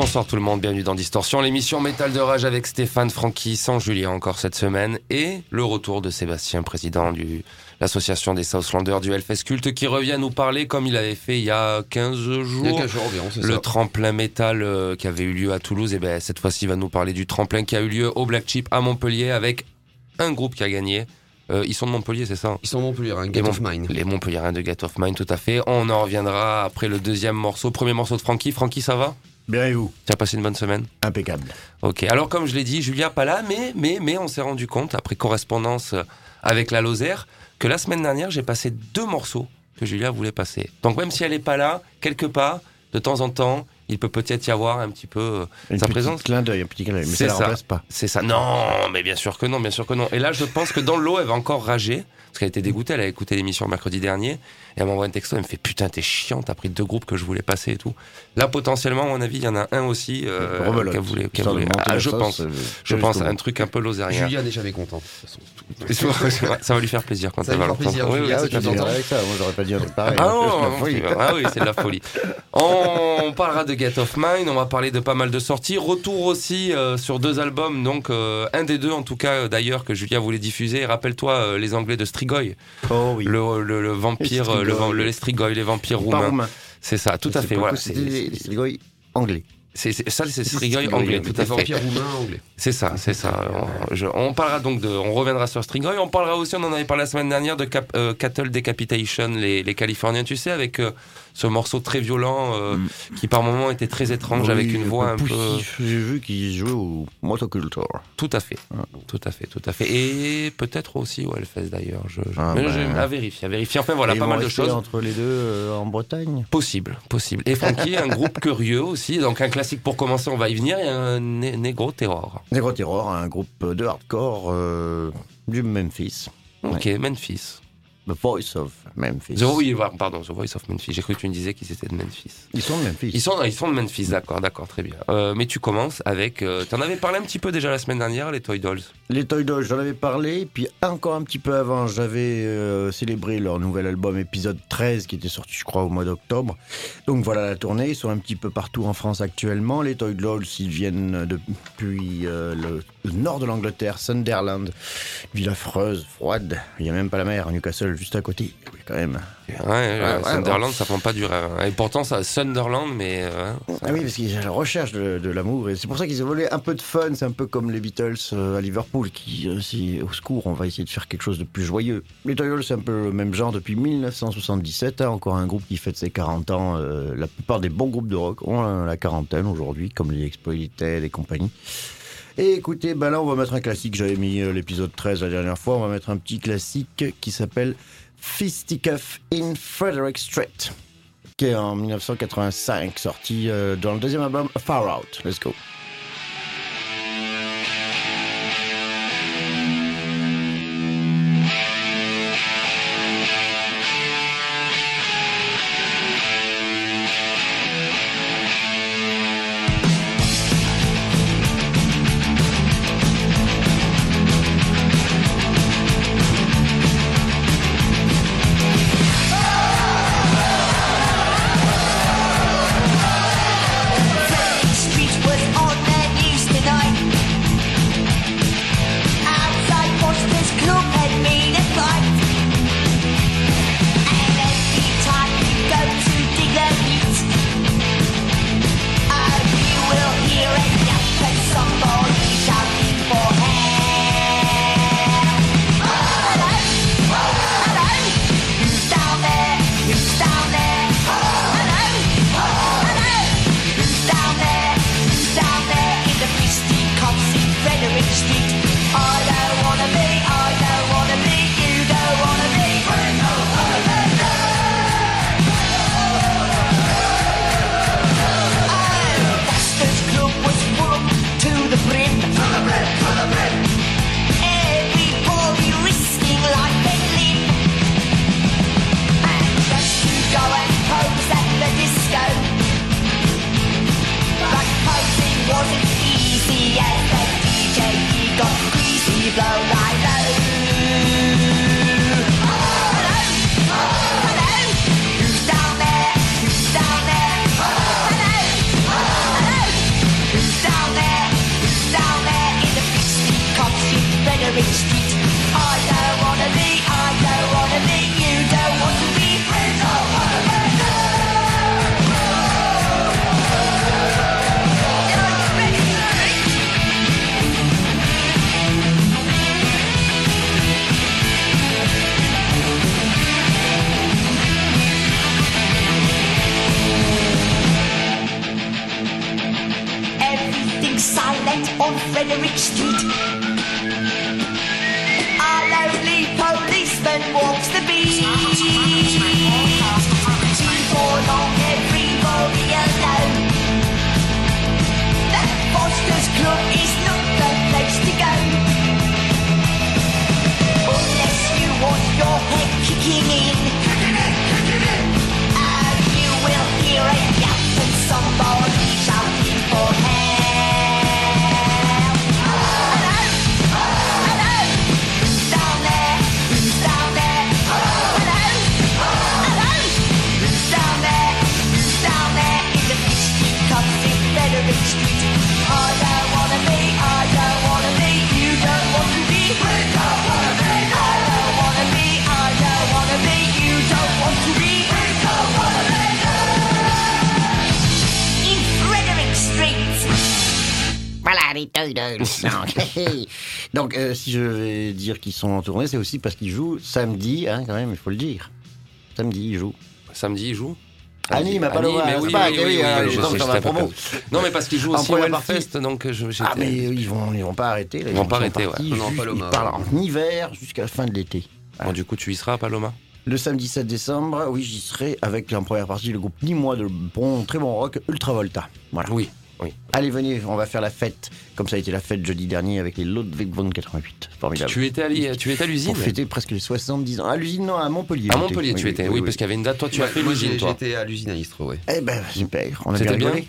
Bonsoir tout le monde, bienvenue dans Distorsion, l'émission Métal de Rage avec Stéphane Francky, sans Julien encore cette semaine, et le retour de Sébastien, président de l'association des Southlanders du Hellfest Culte, qui revient nous parler comme il avait fait il y a 15 jours. Il y a 15 jours environ, le ça. tremplin métal euh, qui avait eu lieu à Toulouse, et ben cette fois-ci il va nous parler du tremplin qui a eu lieu au Black Chip à Montpellier avec un groupe qui a gagné. Euh, ils sont de Montpellier, c'est ça? Ils sont Montpellier, un Les Gate of Mine. Les Montpelliérains de Gate of Mine, tout à fait. On en reviendra après le deuxième morceau, premier morceau de Francky. Francky, ça va? Bien et vous Tu as passé une bonne semaine Impeccable. Ok, alors comme je l'ai dit, Julien pas là, mais, mais, mais on s'est rendu compte, après correspondance euh, avec la Lozère, que la semaine dernière, j'ai passé deux morceaux que Julia voulait passer. Donc même si elle n'est pas là, quelque part, de temps en temps, il peut peut-être y avoir un petit peu euh, Une sa présence. clin d'œil, un petit clin d'œil, mais ça ça. remplace pas. C'est ça. Non, mais bien sûr que non, bien sûr que non. Et là, je pense que dans le lot, elle va encore rager. Parce qu'elle était dégoûtée, elle a écouté l'émission mercredi dernier. Et elle m'envoie un texto, elle me fait Putain, t'es chiant, t'as pris deux groupes que je voulais passer et tout. Là, potentiellement, à mon avis, il y en a un aussi euh, qu'elle voulait. Ah, la je pense. euh, Je pense un truc un peu lozérien. Julia n'est jamais contente. de toute façon. ça va lui faire plaisir quand Ça elle va va lui faire plaisir. Oui, oui, Julia, Ah, tu content. avec ça, moi j'aurais pas dit un truc pareil. Ah, non, ah oui, c'est de la folie. On parlera de Get of Mine, on va parler de pas mal de sorties. Retour aussi euh, sur deux albums, donc euh, un des deux en tout cas euh, d'ailleurs que Julia voulait diffuser. Rappelle-toi euh, les Anglais de Strigoi, Oh oui. le, le, le vampire, Les euh, le, le, les Strigoi, les vampires roumains. roumain. C'est ça, tout à fait. Voilà, c'est les Strigoi anglais. c'est- ça, c'est Strigoi anglais, tout à fait. vampires roumains anglais. C'est ça, c'est ça. On, je- on parlera donc de, on reviendra sur Strigoi. On parlera aussi, on en avait parlé la semaine dernière de Cap- euh, Cattle Decapitation, les, les Californiens, tu sais, avec euh, ce morceau très violent euh, Mm. qui par moments était très étrange, Oui, avec une voix un peu. J'ai vu qu'ils jouaient au Motoculture. Tout à fait, Ah. tout à fait, tout à fait. Et peut-être aussi au Hellfest d'ailleurs. Je, je- Ah, mais ben. je- à vérifier, à vérifier. Enfin voilà, pas mal de choses. entre les deux euh, en Bretagne? Possible, possible. Et Frankie, un groupe curieux aussi. Donc un classique pour commencer, on va y venir. A un Né- Negro Terror. Negro Terror, un groupe de hardcore euh, du Memphis. Ok, Memphis. The Voice of Memphis. The, oui, pardon, The Voice of Memphis. J'ai cru que tu me disais qu'ils étaient de Memphis. Ils sont de Memphis. Ils sont, ils sont de Memphis, d'accord, d'accord, très bien. Euh, mais tu commences avec. Euh, T'en avais parlé un petit peu déjà la semaine dernière, les Toy Dolls. Les Toy Dolls, j'en avais parlé, puis encore un petit peu avant, j'avais euh, célébré leur nouvel album épisode 13 qui était sorti, je crois, au mois d'octobre. Donc voilà la tournée, ils sont un petit peu partout en France actuellement. Les Toy Dolls, ils viennent depuis euh, le, le nord de l'Angleterre, Sunderland, ville affreuse, froide. Il n'y a même pas la mer, Newcastle juste à côté. Oui, quand même. Ouais, ouais, Sunderland, ça prend pas du rêve. hein. Et pourtant, ça, Sunderland, mais. euh, ça- Ah oui, parce qu'ils la recherche de, de l'amour. Et c'est pour ça qu'ils ont volé un peu de fun. C'est un peu comme les Beatles euh, à Liverpool qui, euh, si, au secours, on va essayer de faire quelque chose de plus joyeux. Les Toyota, c'est un peu le même genre depuis 1977. hein, encore un groupe qui fête ses 40 ans. euh, la plupart des bons groupes de rock ont la quarantaine aujourd'hui, comme les Exploited et compagnie. Et écoutez, ben là, on va mettre un classique. J'avais mis euh, l'épisode 13 la dernière fois. On va mettre un petit classique qui s'appelle Fisticuff in Frederick Street qui est en 1985, sorti euh, dans le deuxième album Far Out. Let's go. Si je vais dire qu'ils sont en tournée, c'est aussi parce qu'ils jouent samedi, hein, quand même, il faut le dire. Samedi, ils jouent. Samedi, il joue À Nîmes, à Paloma, mais c'est oui, pas oui, oui, je je je je. Non, mais parce qu'ils jouent En aussi au. Hellfest, donc je, j'étais- Ah, mais ils vont, ils vont pas arrêter. Ils vont pas arrêter, ouais. Ils parlent en hiver jusqu'à la fin de l'été. Bon, du coup, tu y seras à Paloma Le samedi 7 décembre, oui, j'y serai avec en première partie le groupe Nîmois de bon, très bon rock, Ultravolta. Voilà. Oui, oui. Allez, venez, on va faire la fête, comme ça a été la fête jeudi dernier avec les Ludwig von 88. Formidable. Tu étais à, l'I- tu étais à l'usine Pour fêter presque les 70 ans. À l'usine, non, à Montpellier. À. Montpellier, tu étais. Oui, parce qu'il y avait une date. Toi, tu as fait l'usine, toi. J'étais à l'usine à Istres, ouais. Eh ben, super, on a bien rigolé.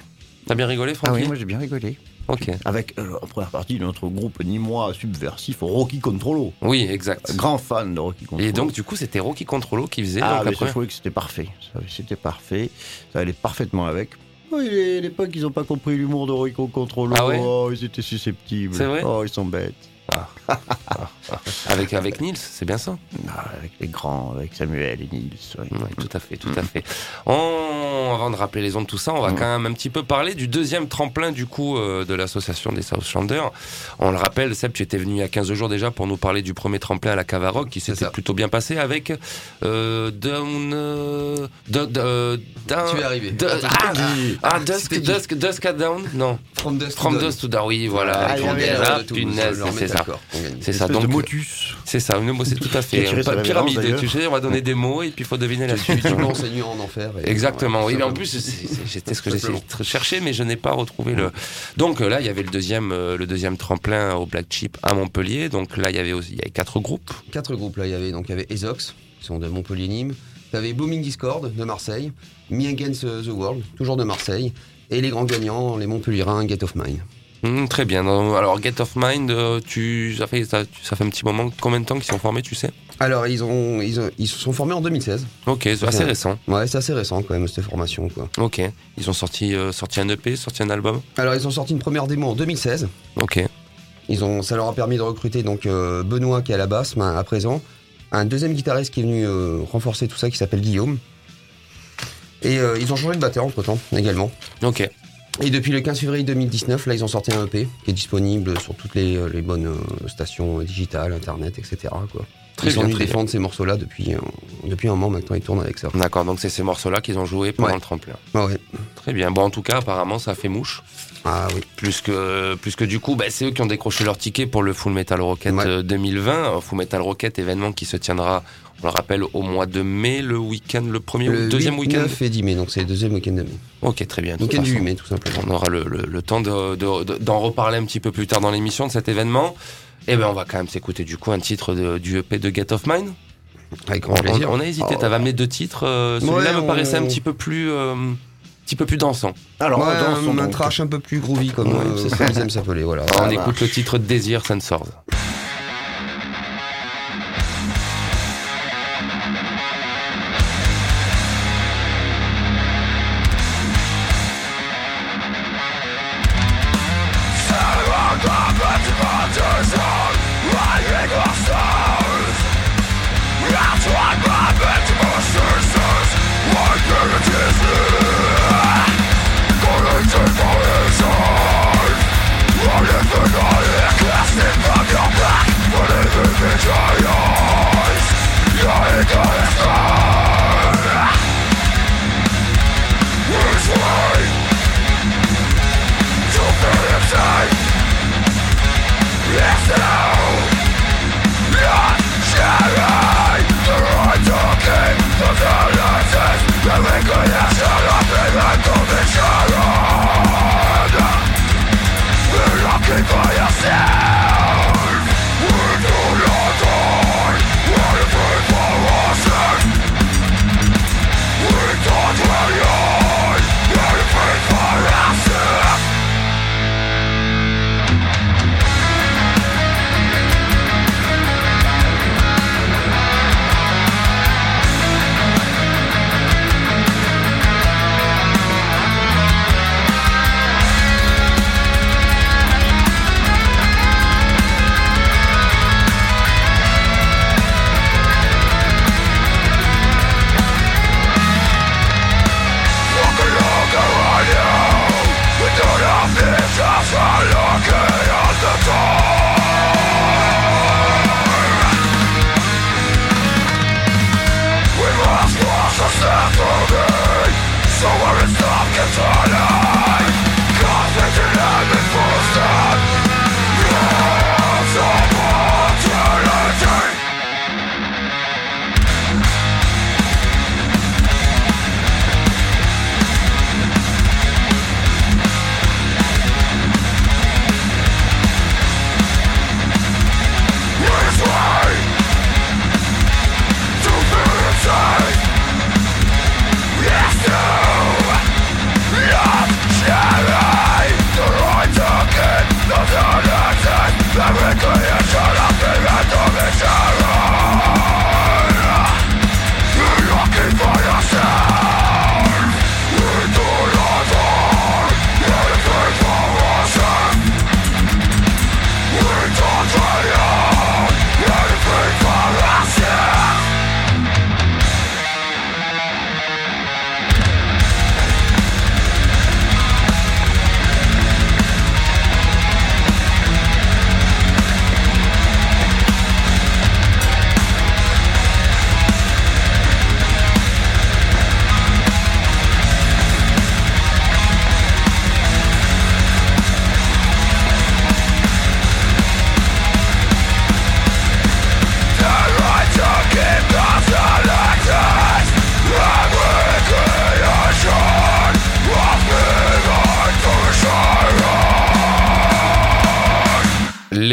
T'as bien rigolé, Ah Francky oui, moi j'ai bien rigolé. Ok. Avec euh, en première partie de notre groupe nîmois subversif Rocky Controllo. Oui, exact. Grand fan de Rocky Controllo. Et donc, du coup, c'était Rocky Controllo qui faisait. ah, donc, mais après- je trouvais que c'était parfait. C'était parfait. Ça allait parfaitement avec. Oui, les, les potes, ils ont pas compris l'humour de Rocky Controllo. Ah ouais oh, ils étaient susceptibles. C'est vrai Oh, ils sont bêtes. Avec, avec Nils, c'est bien ça? Ah, avec les grands, avec Samuel et Nils. Oui, tout à fait, tout à fait. On- avant de rappeler les ondes, tout ça, on va quand même un petit peu parler du deuxième tremplin du coup euh, de l'association des Southlanders. On le rappelle, Seb, tu étais venu il y a 15 jours déjà pour nous parler du premier tremplin à la Cavaroc qui s'était plutôt bien passé avec euh, Down, euh, Do- Do- Down- Tu es arrivé. Ah, qui- ah, Dusk, Dusk, Dusk at Down Non, From From to Dawn. Dust to Dawn, oui, voilà. Ah, ah, c'est ça. D'accord, on gagne. C'est ça, donc de motus. c'est ça, une mot, c'est tout à fait. de pyramide, tu sais, on va donner des mots et puis il faut deviner la suite. Tu l'enseignes en enfer. Exactement, oui, mais en plus, c'était ce que j'essayais de chercher, mais je n'ai pas retrouvé le. Donc euh, là, il y avait le deuxième, euh, le deuxième tremplin au Black Chip à Montpellier. Donc là, il y avait aussi, il y avait quatre groupes. Quatre groupes là, il y avait donc il y avait Ezox, qui sont de Montpellier-Nîmes. T'avais Booming Discord de Marseille, Me Against the World, toujours de Marseille, et les grands gagnants, les Montpellierins, Get of Mine. Hum, très bien. Non, Alors Get of Mind, euh, tu, ça fait, ça, ça fait un petit moment. Combien de temps qu'ils sont formés, tu sais? Alors ils ont, ils ont- ils se sont formés en 2016. Ok, c'est assez récent. Ouais, c'est assez récent quand même cette formation quoi. Ok, ils ont sorti, euh, sorti un EP, sorti un album? Alors ils ont sorti une première démo en 2016. Ok, Ils ont, ça leur a permis de recruter donc euh, Benoît qui est à la basse ben, à présent, un deuxième guitariste qui est venu euh, renforcer tout ça qui s'appelle Guillaume. Et euh, ils ont changé de batteur entre temps également. ok. Et depuis le 15 février 2019, là ils ont sorti un EP qui est disponible sur toutes les, euh, les bonnes euh, stations euh, digitales, internet, etc. Quoi. Très ils bien, venus très défendre ces morceaux-là depuis, depuis un moment maintenant, ils tournent avec ça. D'accord, donc c'est ces morceaux-là qu'ils ont joué pendant Ouais. le tremplin. Ah ouais. Très bien. Bon, en tout cas, apparemment, ça fait mouche. Ah oui. Plus que, plus que du coup, bah, c'est eux qui ont décroché leur ticket pour le Full Metal Rocket Ouais. euh, 2020. Un Full Metal Rocket, événement qui se tiendra, on le rappelle, au mois de mai, le week-end, le premier ou Le deuxième 8, week-end 9 et 10 mai, donc c'est le deuxième week-end de mai. Ok, très bien. Week-end du façon. 8 mai tout simplement. On aura le, le- le temps de- de- de- d'en reparler un petit peu plus tard dans l'émission de cet événement. Et ben, on va quand même s'écouter du coup un titre de- du EP de Get of Mine. Avec On, grand plaisir. on a hésité, Oh. t'avais amené deux titres. euh, Celui-là Ouais, me on- paraissait un petit peu plus, euh, petit peu plus dansant. Alors, Ouais, dans son un trash un peu plus groovy comme, Ouais, euh, c'est ça. comme ils aiment s'appeler. Voilà. on va. écoute le titre Désir Sensors. que me engañas a la pena condición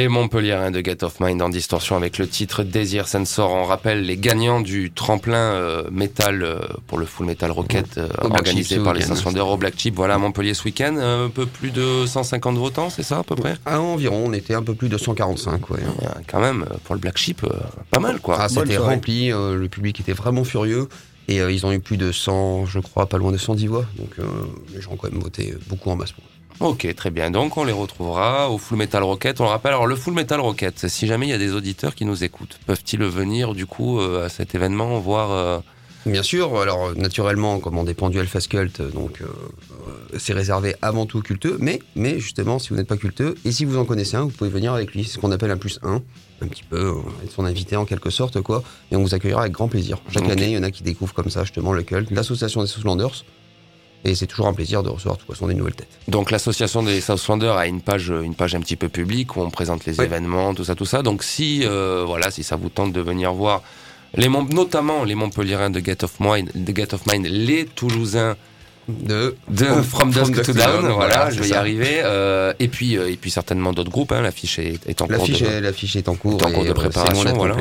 Les Montpelliérains de Get of Mind en distorsion avec le titre Désir Sensor. On rappelle les gagnants du tremplin euh, métal euh, pour le Full Metal Rocket euh, organisé par les d'heure au Black Chip. Voilà, à Montpellier ce week-end. Un peu plus de 150 votants, c'est ça à peu près Ah, environ, on était un peu plus de 145, ouais. Ouais, Quand même, pour le Black Chip, euh, pas mal quoi. Ah, c'était rempli, euh, le public était vraiment furieux. Et euh, ils ont eu plus de 100, je crois, pas loin de 110 voix. Donc euh, les gens ont quand même voté beaucoup en masse. pour eux. Ok, très bien. Donc on les retrouvera au Full Metal Rocket. On le rappelle, alors le Full Metal Rocket, si jamais il y a des auditeurs qui nous écoutent, peuvent-ils venir du coup euh, à cet événement voir euh, Bien sûr, alors naturellement, comme on dépend du Alpha Cult, donc euh, c'est réservé avant tout aux culteux, mais, mais justement, si vous n'êtes pas culteux, et si vous en connaissez un, vous pouvez venir avec lui, c'est ce qu'on appelle un plus un, un petit peu, être son invité en quelque sorte, quoi, et on vous accueillera avec grand plaisir. Chaque année, il y en a qui découvrent comme ça justement le culte, l'association des Southlanders, et c'est toujours un plaisir de recevoir de toute façon des nouvelles têtes. Donc l'association des Southlanders a une page, une page un petit peu publique où on présente les événements, tout ça, tout ça. Donc si, euh, voilà, si ça vous tente de venir voir les notamment les Montpelliérains de Get of Mind, de Get of Mind, les Toulousains De, de From, From Dusk Dusk to Down, voilà, voilà, je vais y arriver. euh, et puis, euh, et puis certainement d'autres groupes. Hein, l'affiche est, est en cours l'affiche est, en cours, est en cours de préparation. Voilà.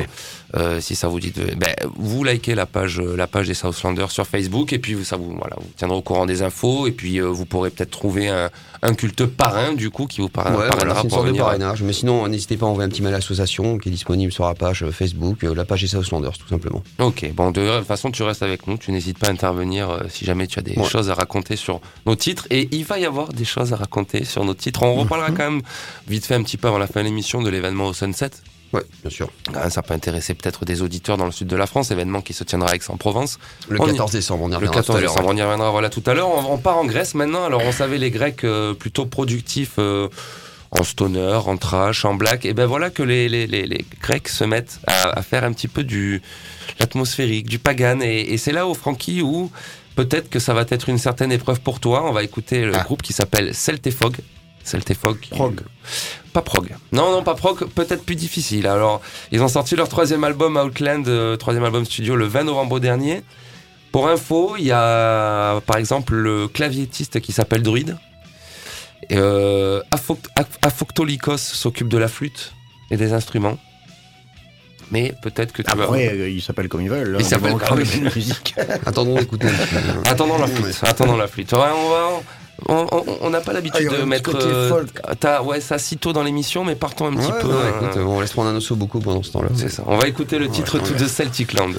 Euh, si ça vous dit, de, ben, vous likez la page, euh, la page des Southlanders sur Facebook et puis vous- ça vous, voilà, vous tiendrez au courant des infos et puis euh, vous pourrez peut-être trouver un, un culte parrain du coup qui vous parrain- Ouais, voilà, parrainera c'est une pour sorte de parrainage. Mais sinon, n'hésitez pas à envoyer un petit mail à l'association qui est disponible sur la page Facebook, la page des Southlanders, tout simplement. Ok, bon, de toute façon, tu restes avec nous, tu n'hésites pas à intervenir euh, si jamais tu as des Ouais. choses à raconter sur nos titres. Et il va y avoir des choses à raconter sur nos titres. On reparlera quand même vite fait un petit peu avant la fin de l'émission de l'événement au Sunset. Ouais, bien sûr. Même, ça peut intéresser peut-être des auditeurs dans le sud de la France, événement qui se tiendra à Aix-en-Provence. Le On y- 14 décembre, on y Le reviendra 14 tout à l'heure. décembre, on y reviendra voilà, tout à l'heure. On, on part en Grèce maintenant. Alors, on savait les Grecs euh, plutôt productifs euh, en stoner, en trash, en black. Et ben voilà que les, les, les, les Grecs se mettent à, à faire un petit peu du l'atmosphérique, du pagan. Et, et c'est là, au Francky, où peut-être que ça va être une certaine épreuve pour toi. On va écouter le Ah. groupe qui s'appelle Celtefog. Celtefog. Prog. Pas prog. Non, non, pas prog, peut-être plus difficile. Alors, ils ont sorti leur troisième album Outland, euh, troisième album studio, le 20 novembre dernier. Pour info, il y a par exemple le claviétiste qui s'appelle Druid. Et, Euh, s'occupe de la flûte et des instruments. Mais peut-être que tu vas. Après, euh, ils s'appellent comme ils veulent. Ils hein, s'appellent on comme ils la musique. Attendons d'écouter. Attendons la flûte. Attendons la flûte. Ouais, on va. On n'a pas Ah, l'habitude aura de mettre côté euh, t'as- ouais, ça si tôt dans l'émission, mais partons un petit Ouais, peu. ouais, euh, écoute, on laisse prendre un osso beaucoup pendant ce temps-là. C'est ça. On va écouter le titre tout de Celtic Land.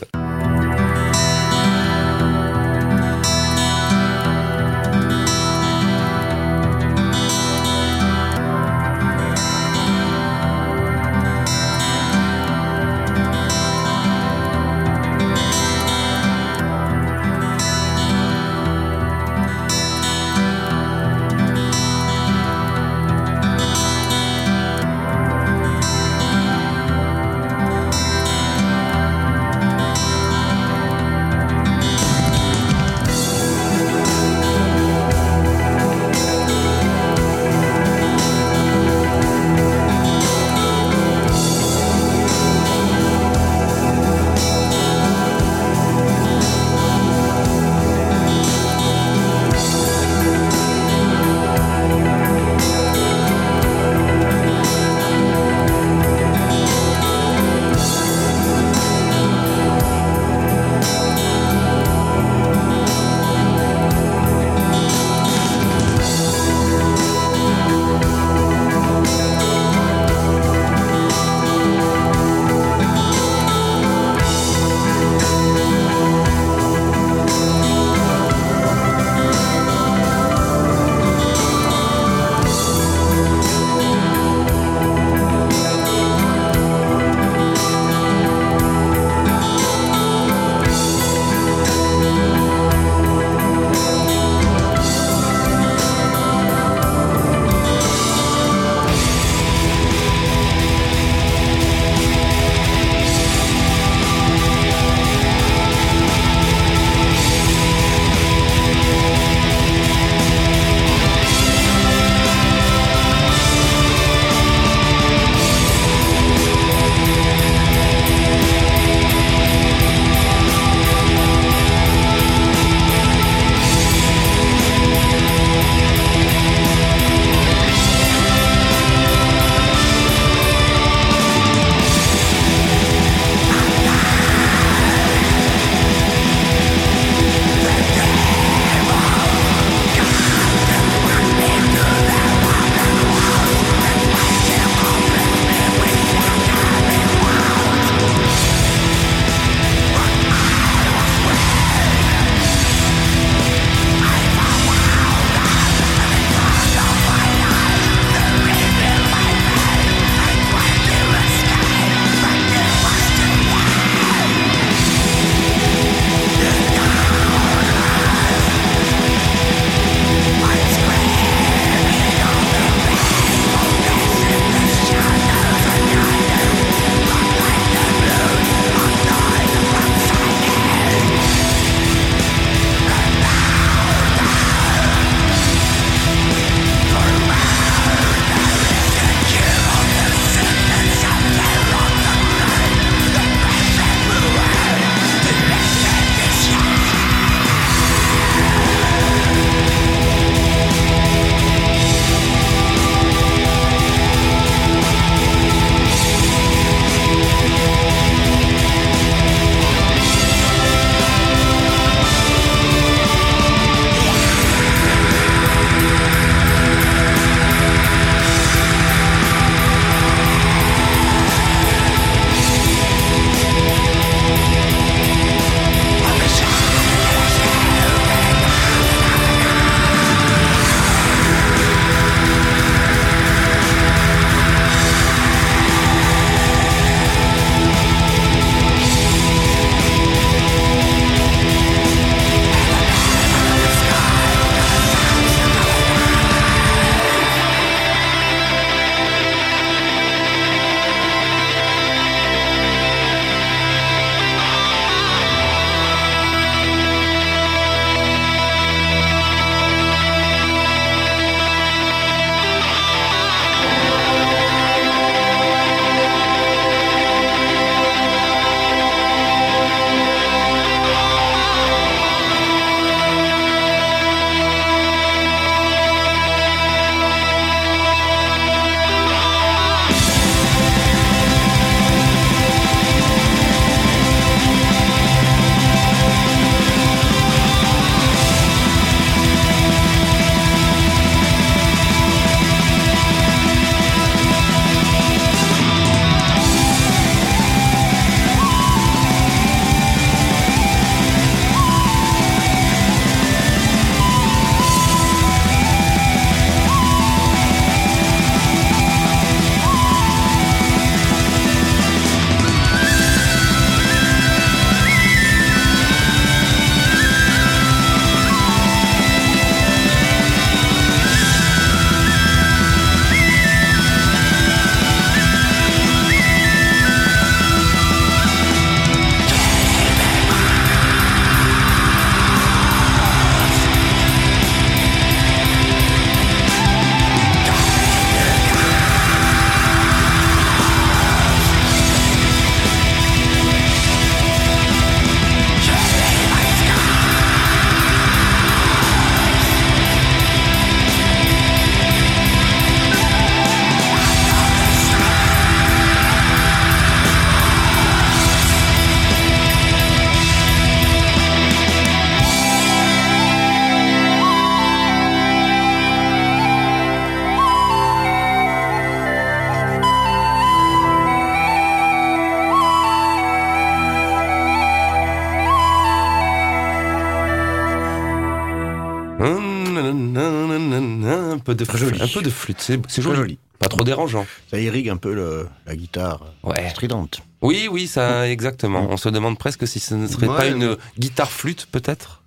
Un peu de, Joli. un peu de flûte. C'est joli. joli. Pas trop dérangeant. Ça irrigue un peu le- la guitare Ouais. stridente. Oui, oui, ça, exactement. On se demande presque si ce ne serait Ouais, pas mais- une guitare flûte, peut-être.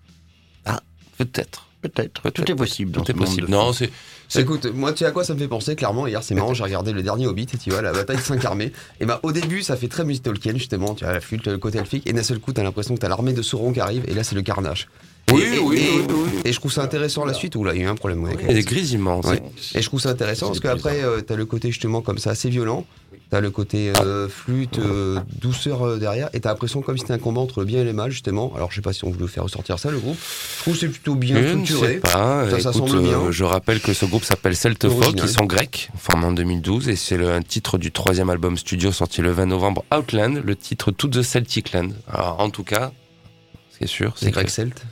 Ah. peut-être. Peut-être. Tout est possible. dans Tout est possible. Non, c'est. Écoute, moi, tu sais à quoi ça me fait penser? Clairement Hier, c'est marrant, j'ai regardé le dernier Hobbit, et tu vois, la bataille de cinq armées. Et bah, au début, ça fait très musique Tolkien, justement, tu vois, la flûte, le côté elfique, et d'un seul coup, t'as l'impression que t'as l'armée de Sauron qui arrive, et là, c'est le carnage. Oui, et, et- oui, et- oui, oui. et je trouve ça intéressant la suite, où là, il y a eu un problème y a des grésillements. Ouais. c'est- Et je trouve ça intéressant parce qu'après, euh, t'as le côté justement comme ça assez violent, t'as le côté euh, flûte, euh, douceur euh, derrière, et t'as l'impression comme si c'était un combat entre le bien et le mal justement. Alors je sais pas si on voulait faire ressortir ça le groupe. Je trouve que c'est plutôt bien Je ne structuré. sais pas. Ça, ça Écoute, semble bien. euh, je rappelle que ce groupe s'appelle Celtefolk, Original. qui sont grecs, formés en 2012, et c'est le un titre du troisième album studio sorti le 20 novembre, Outland, le titre To the Celtic Land. Alors, en tout cas, ce qui est sûr, C'est c'est grec que celte.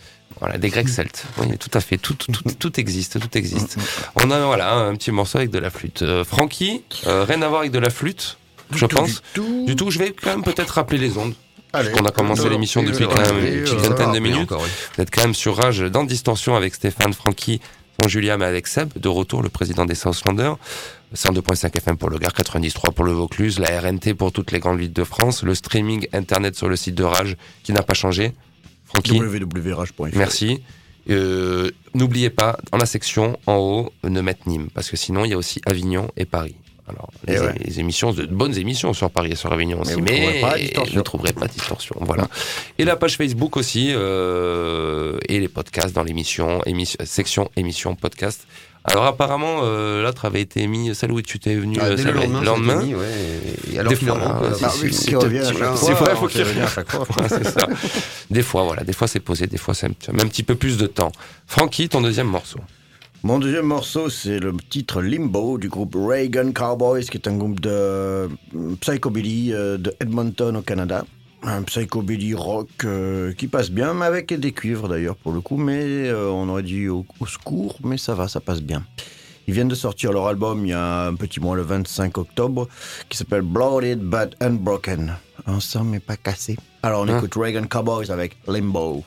Voilà, des Grecs celtes. Oui, tout à fait. Tout, tout, tout, tout existe, tout existe. On a voilà un petit morceau avec de la flûte. Euh, Francky, euh, rien à voir avec de la flûte, je Du pense. tout. Du tout, je vais quand même peut-être rappeler les ondes. Allez. qu'on a commencé Alors, l'émission depuis quand même une alors, vingtaine de minutes. encore, oui. Vous êtes quand même sur Rage dans Distorsion avec Stéphane, Francky, sans Julia, mais avec Seb, de retour, le président des Southlanders. 102.5 FM pour le Gard, 93 pour le Vaucluse, la RNT pour toutes les grandes villes de France, le streaming internet sur le site de Rage qui n'a pas changé. Francky, merci. Euh, N'oubliez pas, dans la section en haut, ne mettre Nîmes, parce que sinon il y a aussi Avignon et Paris. Alors, les, Et ouais. les émissions, de bonnes émissions sur Paris et sur Avignon aussi, mais vous ne trouverez pas distorsion. Voilà. Et la page Facebook aussi, euh, et les podcasts dans l'émission, émission, section émission podcast. Alors apparemment, euh, l'autre avait été mis, celle où tu t'es venu Ah, euh, le lendemain, lendemain. ça a été mis, ouais, et alors Des fois, c'est-. C'est vrai, faut qu'il revient à chaque fois. Ouais, c'est ça. Des fois, voilà, des fois c'est posé, des fois c'est un, petit- un petit peu plus de temps. Francky, ton deuxième morceau. Mon deuxième morceau, c'est le titre Limbo du groupe Reagan Cowboys, qui est un groupe de euh, psychobilly de Edmonton au Canada. Un psychobilly rock euh, qui passe bien, mais avec des cuivres d'ailleurs pour le coup, mais euh, on aurait dit au, au secours, mais ça va, ça passe bien. Ils viennent de sortir leur album il y a un petit mois, le 25 octobre, qui s'appelle Blooded But Unbroken. Ensemble mais pas cassé. Alors on Hein écoute Reagan Cowboys avec Limbo.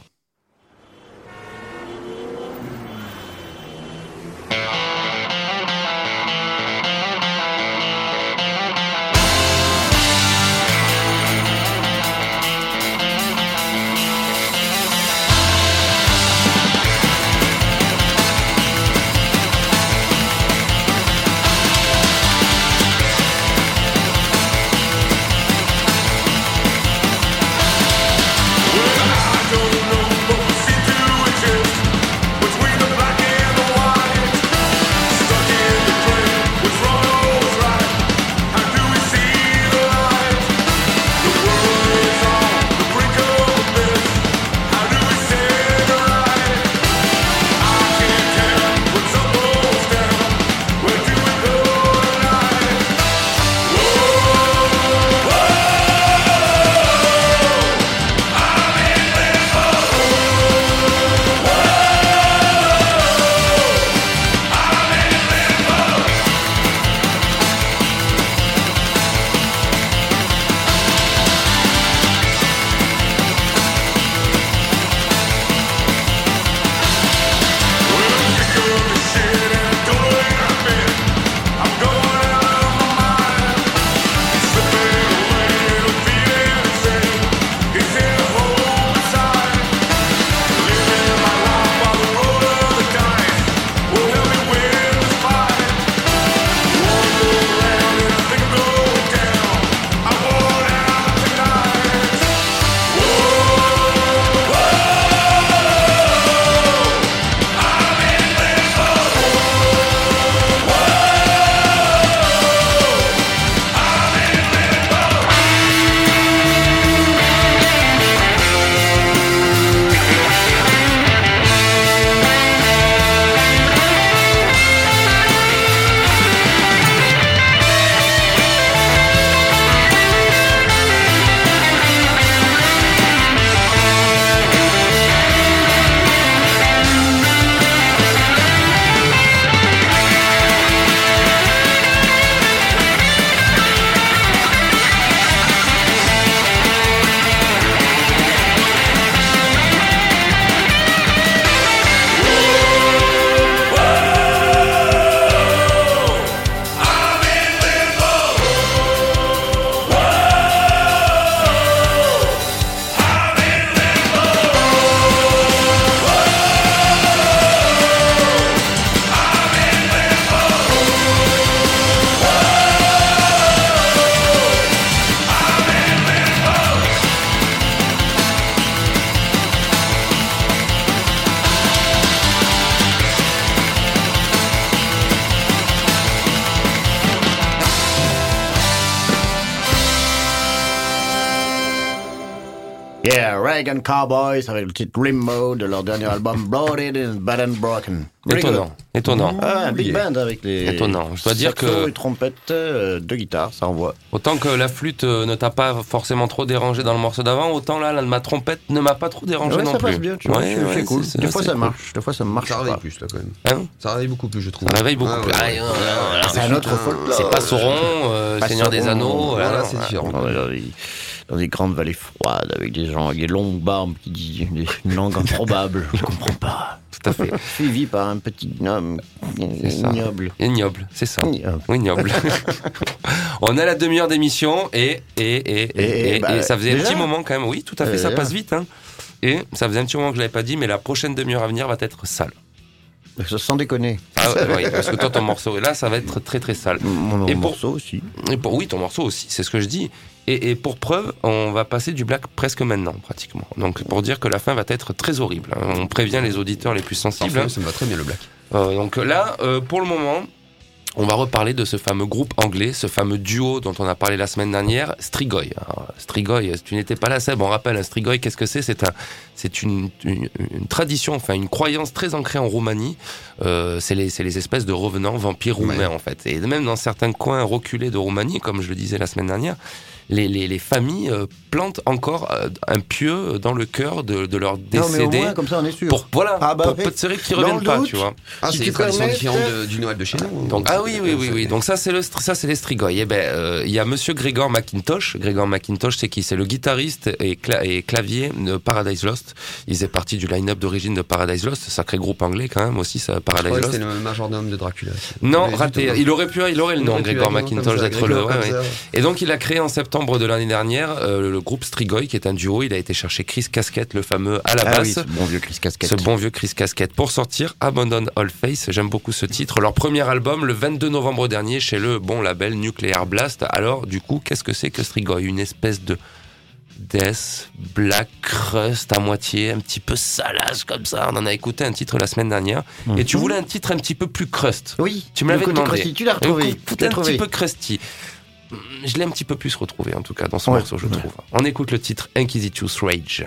Reagan Cowboys avec le titre Limbo de leur dernier album Bloated and Bad and Broken. Very Étonnant, étonnant. Ah, un big Yeah. band avec les. Étonnant. Je dois dire que- et trompettes, euh, deux guitares, ça envoie. Autant que la flûte euh, ne t'a pas forcément trop dérangé dans le morceau d'avant, autant là, la- ma trompette ne m'a pas trop dérangé Ouais, non ça plus. passe bien, tu vois, Ouais, c'est- ouais, cool. Des fois ça cool. marche, des fois ça marche Ça réveille plus là quand même. Hein Ça réveille beaucoup plus, je trouve. Ça réveille beaucoup Ah, plus. ouais, Ah, euh, C'est un autre folklore. C'est pas Sauron, euh, Pas Seigneur des Anneaux. Voilà, voilà, c'est différent. Dans des, grandes vallées froides avec des gens avec des longues barbes qui disent une langue improbable. Je comprends pas. Tout à fait. Suivi par un petit homme C'est ça. ignoble. Ignoble, c'est ça. Ignoble. Oui, ignoble. On a la demi-heure d'émission et, et, et, et, Et, et- bah, et ça faisait un petit moment quand même. Oui, tout à fait, Euh, ça passe vite. Hein. Et ça faisait un petit moment que je l'avais pas dit, mais la prochaine demi-heure à venir va être sale. Sans déconner. Ah, oui, parce que toi, ton morceau est là, ça va être très très sale. Mon Et pour- morceau aussi. Et pour, oui, ton morceau aussi, c'est ce que je dis. Et, et pour preuve, on va passer du black presque maintenant, pratiquement. Donc pour dire que la fin va être très horrible. hein. On prévient les auditeurs les plus sensibles. Parfait, ça me va très bien le black. Euh, donc là, euh, pour le moment, on va reparler de ce fameux groupe anglais, ce fameux duo dont on a parlé la semaine dernière, Strigoi. Alors, Strigoi, si tu n'étais pas là, Seb, on rappelle, un Strigoi, qu'est-ce que c'est? C'est un, c'est une, une, une tradition, enfin une croyance très ancrée en Roumanie. Euh, c'est les, c'est les espèces de revenants vampires roumains Ouais. en fait. Et même dans certains coins reculés de Roumanie, comme je le disais la semaine dernière, les, les, les familles euh, plantent encore euh, un pieu dans le cœur de, de leurs Non, mais au décédés. moins, comme ça, on est sûr. pour voilà, Ah bah pour oui. peu de séries qui Dans reviennent pas, doute. tu vois. Ah, c'est différentes euh, de- du Noël de chez nous. Donc, ah oui, oui, oui, oui. Donc ça, c'est le, ça, c'est les Strigoi. Eh ben, euh, il y a Monsieur Grégor McIntosh. Grégor McIntosh, c'est qui? C'est le guitariste et, cla- et clavier de Paradise Lost. Il faisait partie du line-up d'origine de Paradise Lost, sacré groupe anglais quand même aussi, ça, Paradise Lost. c'était le majordome de Dracula. Non, raté. Il aurait pu, il aurait le nom, Grégor McIntosh, d'être le. Et donc, il a créé en septembre de l'année dernière euh, le groupe Strigoi, qui est un duo. Il a été chercher Chris Casquette, le fameux à la Ah basse. oui, ce bon vieux Chris Casquette. Ce bon vieux Chris Casquette pour sortir Abandon All Face. J'aime beaucoup ce titre. Leur premier album le 22 novembre dernier chez le bon label Nuclear Blast. Alors, du coup, qu'est-ce que c'est que Strigoi Une espèce de death, black crust à moitié, un petit peu salace comme ça. On en a écouté un titre la semaine dernière. Et tu voulais un titre un petit peu plus crust. Oui, Tu me l'avais demandé. crusty, tu l'as retrouvé. Un coup- un trouvé. petit peu crusty. Je l'ai un petit peu plus retrouvé en tout cas dans ce Ouais. morceau, je trouve. On écoute le titre Inquisitus Rage.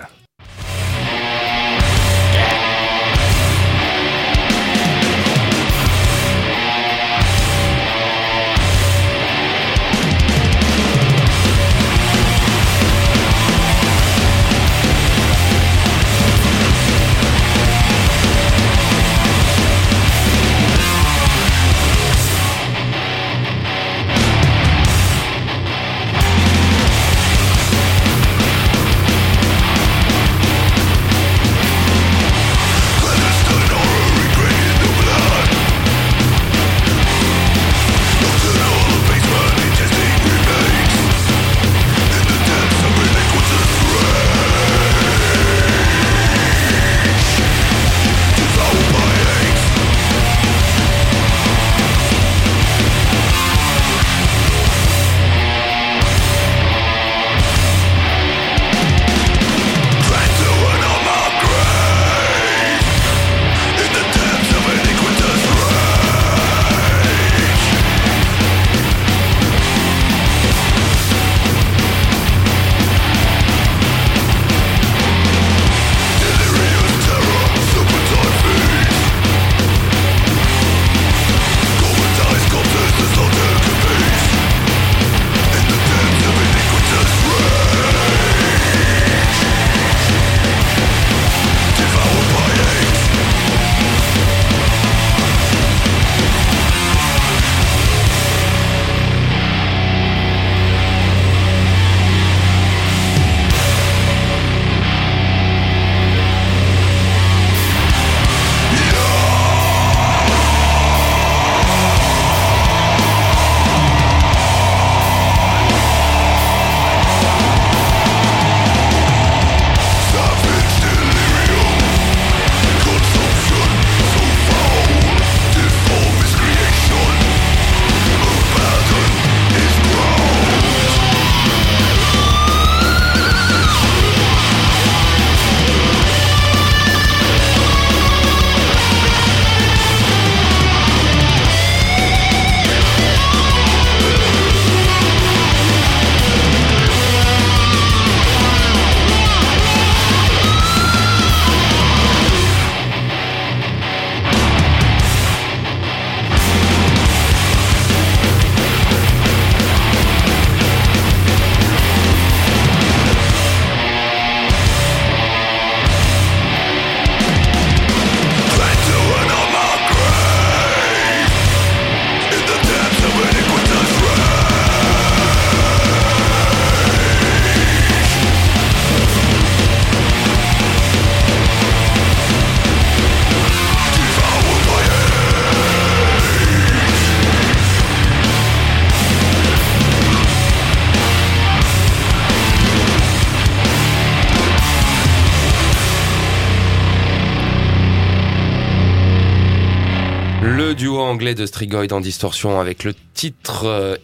Anglais de Strigoi en distorsion avec le titre euh,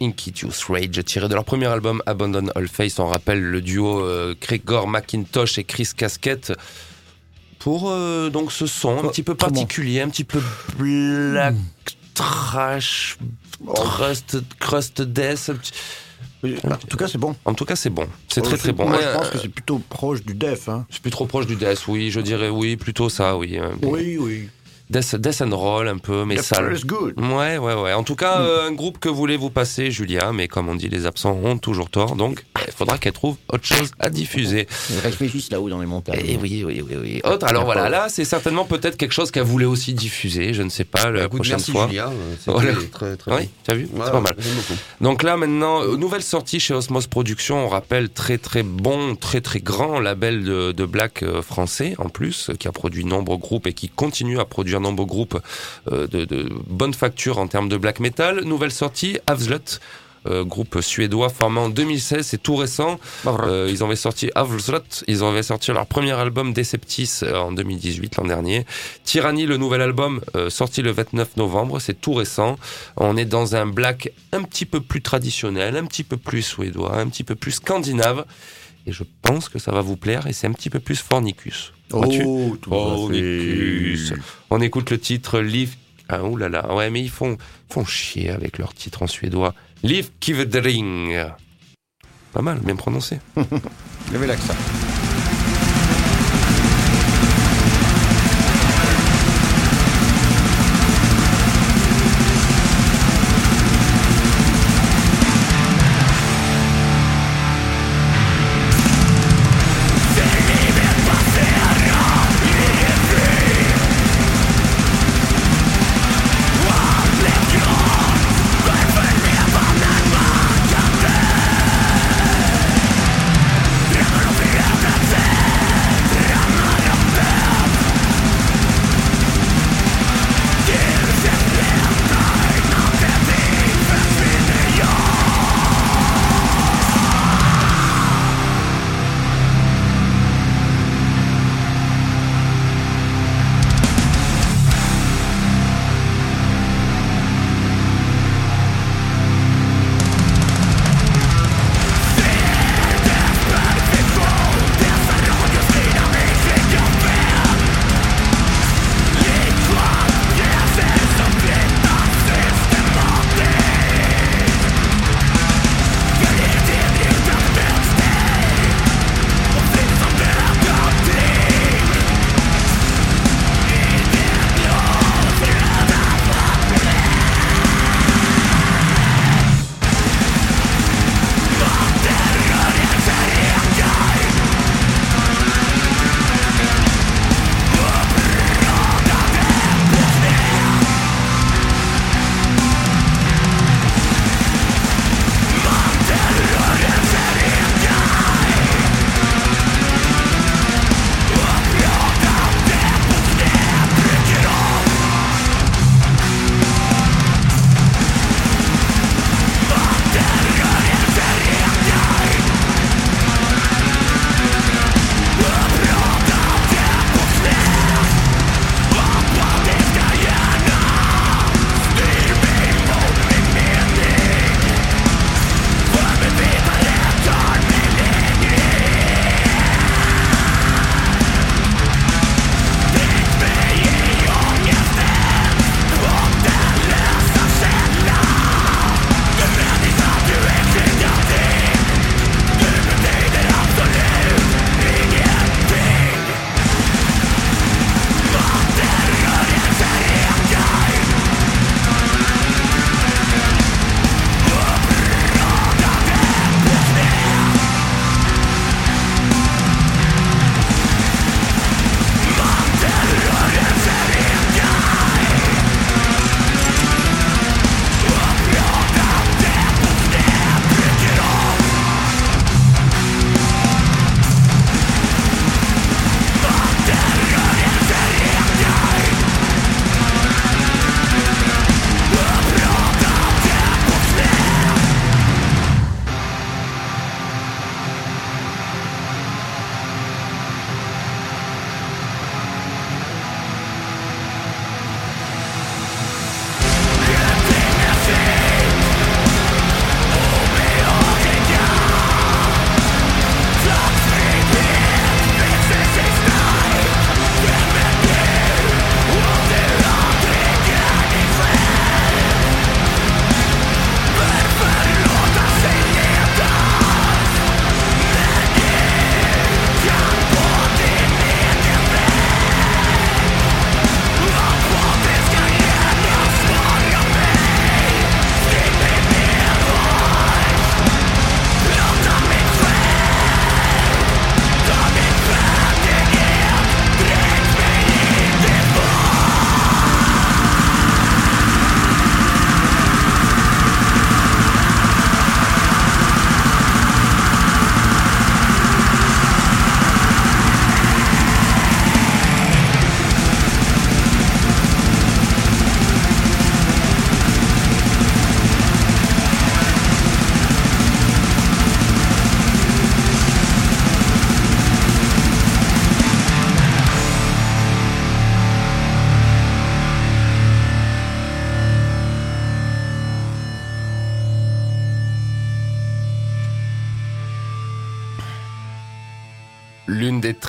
Rage tiré de leur premier album Abandon All Face. On rappelle le duo euh, Gregor McIntosh et Chris Casquette pour euh, donc ce son un petit peu particulier, un petit peu black trash, crust, crust death. En tout cas, c'est bon. En tout cas, c'est bon. C'est Oh, très très bon. Moi, je pense euh, que c'est plutôt proche du def. Hein. plus trop proche du death, oui, je dirais oui, plutôt ça, oui. Oui, oui. Death, death and roll un peu, mais good. Ouais, ouais, ouais. En tout cas, euh, un groupe que voulez-vous passer, Julia Mais comme on dit, les absents ont toujours tort. Donc, il faudra qu'elle trouve autre chose à diffuser. Ils réfléchissent là-haut dans les montagnes. Et oui, oui, oui, oui. Autre, alors voilà, là, c'est certainement peut-être quelque chose qu'elle voulait aussi diffuser. Je ne sais pas, la Bah, écoute, prochaine merci fois. Julia, Voilà. très très Oui, bien. tu as vu C'est pas mal. Donc là maintenant, euh, nouvelle sortie chez Osmos Productions, on rappelle très très bon, très très grand label de, de black euh, français en plus, qui a produit nombreux groupes et qui continue à produire nombreux groupes euh, de, de bonne facture en termes de black metal. Nouvelle sortie, Avslut. euh, groupe suédois formé en 2016, c'est tout récent. Euh, ils avaient sorti Avslut, ils avaient sorti leur premier album Deceptis euh, en 2018 l'an dernier. Tyranny, le nouvel album euh, sorti le 29 novembre, c'est tout récent. On est dans un black un petit peu plus traditionnel, un petit peu plus suédois, un petit peu plus scandinave. Et je pense que ça va vous plaire et c'est un petit peu plus Fornicus. Oh, tout Fornicus. fait. On écoute le titre Live. Ah oulala, ouais, mais ils font, font chier avec leur titre en suédois. Live Kivdring. Pas mal, bien prononcé. Levez l'accent.